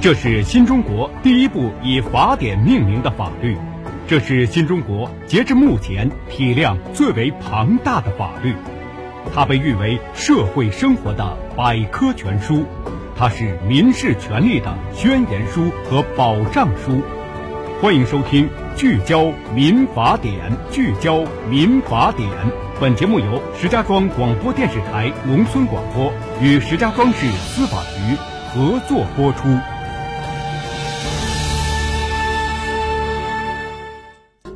这是新中国第一部以法典命名的法律，这是新中国截至目前体量最为庞大的法律，它被誉为社会生活的百科全书，它是民事权利的宣言书和保障书。欢迎收听《聚焦民法典》，聚焦民法典。本节目由石家庄广播电视台农村广播与石家庄市司法局合作播出。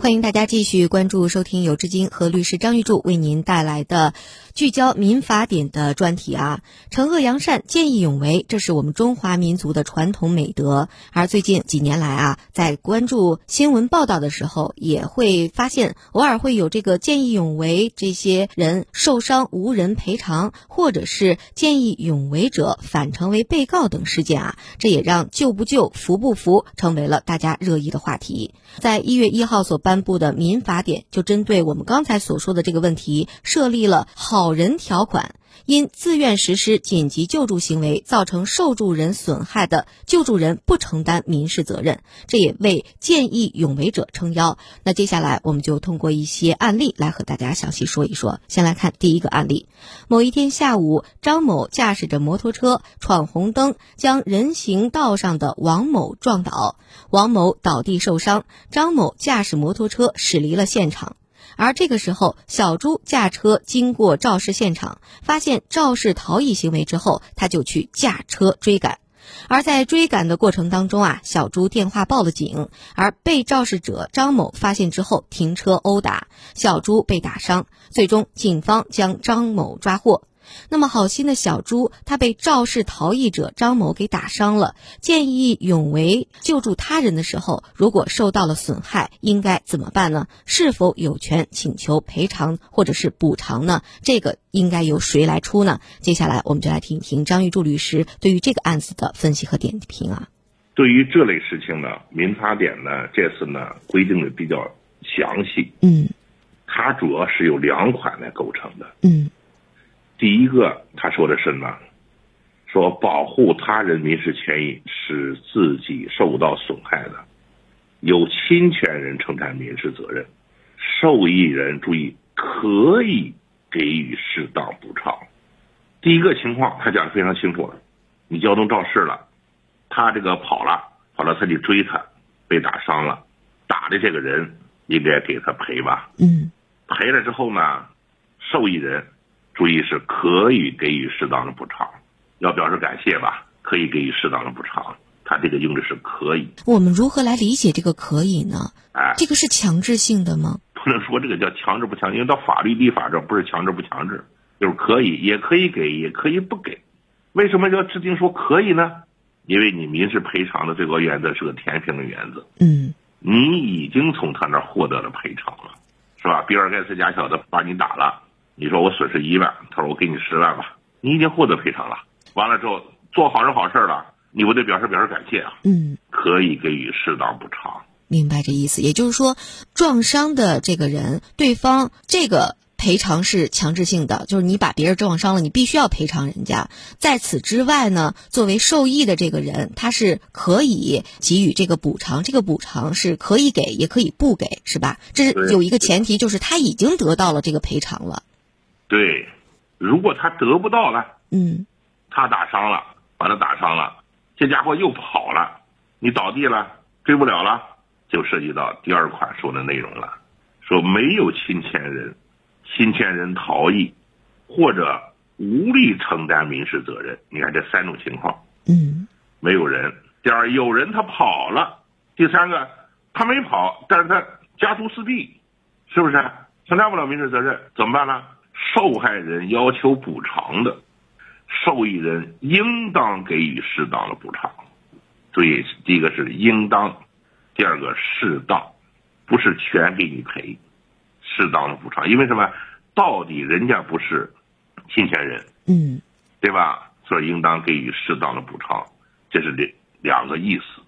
欢迎大家继续关注收听由志金和律师张玉柱为您带来的聚焦民法典的专题啊，惩恶扬善、见义勇为，这是我们中华民族的传统美德。而最近几年来啊，在关注新闻报道的时候，也会发现偶尔会有这个见义勇为这些人受伤无人赔偿，或者是见义勇为者反成为被告等事件啊，这也让救不救、扶不扶成为了大家热议的话题。在一月一号所颁布的民法典就针对我们刚才所说的这个问题设立了好人条款。因自愿实施紧急救助行为造成受助人损害的，救助人不承担民事责任，这也为见义勇为者撑腰。那接下来我们就通过一些案例来和大家详细说一说。先来看第一个案例：某一天下午，张某驾驶着摩托车闯红灯，将人行道上的王某撞倒，王某倒地受伤，张某驾驶摩托车驶离了现场。而这个时候，小朱驾车经过肇事现场，发现肇事逃逸行为之后，他就去驾车追赶。而在追赶的过程当中啊，小朱电话报了警，而被肇事者张某发现之后停车殴打小朱，被打伤。最终，警方将张某抓获。那么好心的小朱，他被肇事逃逸者张某给打伤了。见义勇为救助他人的时候，如果受到了损害，应该怎么办呢？是否有权请求赔偿或者是补偿呢？这个应该由谁来出呢？接下来我们就来听一听张玉柱律师对于这个案子的分析和点评啊。对于这类事情呢，民法典呢这次呢规定的比较详细。嗯，它主要是由两款来构成的。嗯。第一个，他说的是什么？说保护他人民事权益，使自己受到损害的，由侵权人承担民事责任，受益人注意可以给予适当补偿。第一个情况，他讲的非常清楚了。你交通肇事了，他这个跑了，跑了他去追他，被打伤了，打的这个人应该给他赔吧？嗯，赔了之后呢，受益人。注意是可以给予适当的补偿，要表示感谢吧，可以给予适当的补偿。他这个用的是可以。我们如何来理解这个可以呢？哎，这个是强制性的吗？不能说这个叫强制不强，因为到法律立法这不是强制不强制，就是可以，也可以给，也可以不给。为什么要制定说可以呢？因为你民事赔偿的最高原则是个填平的原则。嗯，你已经从他那儿获得了赔偿了，是吧？比尔盖茨家小子把你打了。你说我损失一万，他说我给你十万吧，你已经获得赔偿了。完了之后做好人好事了，你不得表示表示感谢啊？嗯，可以给予适当补偿。明白这意思，也就是说，撞伤的这个人，对方这个赔偿是强制性的，就是你把别人撞伤了，你必须要赔偿人家。在此之外呢，作为受益的这个人，他是可以给予这个补偿，这个补偿是可以给，也可以不给，是吧？这是有一个前提，就是他已经得到了这个赔偿了。对，如果他得不到了，嗯，他打伤了，把他打伤了，这家伙又跑了，你倒地了，追不了了，就涉及到第二款说的内容了，说没有侵权人，侵权人逃逸，或者无力承担民事责任。你看这三种情况，嗯，没有人，第二有人他跑了，第三个他没跑，但是他家徒四壁，是不是承担不了民事责任？怎么办呢？受害人要求补偿的，受益人应当给予适当的补偿。注意，第一个是应当，第二个适当，不是全给你赔，适当的补偿。因为什么？到底人家不是侵权人，嗯，对吧？所以应当给予适当的补偿，这是两两个意思。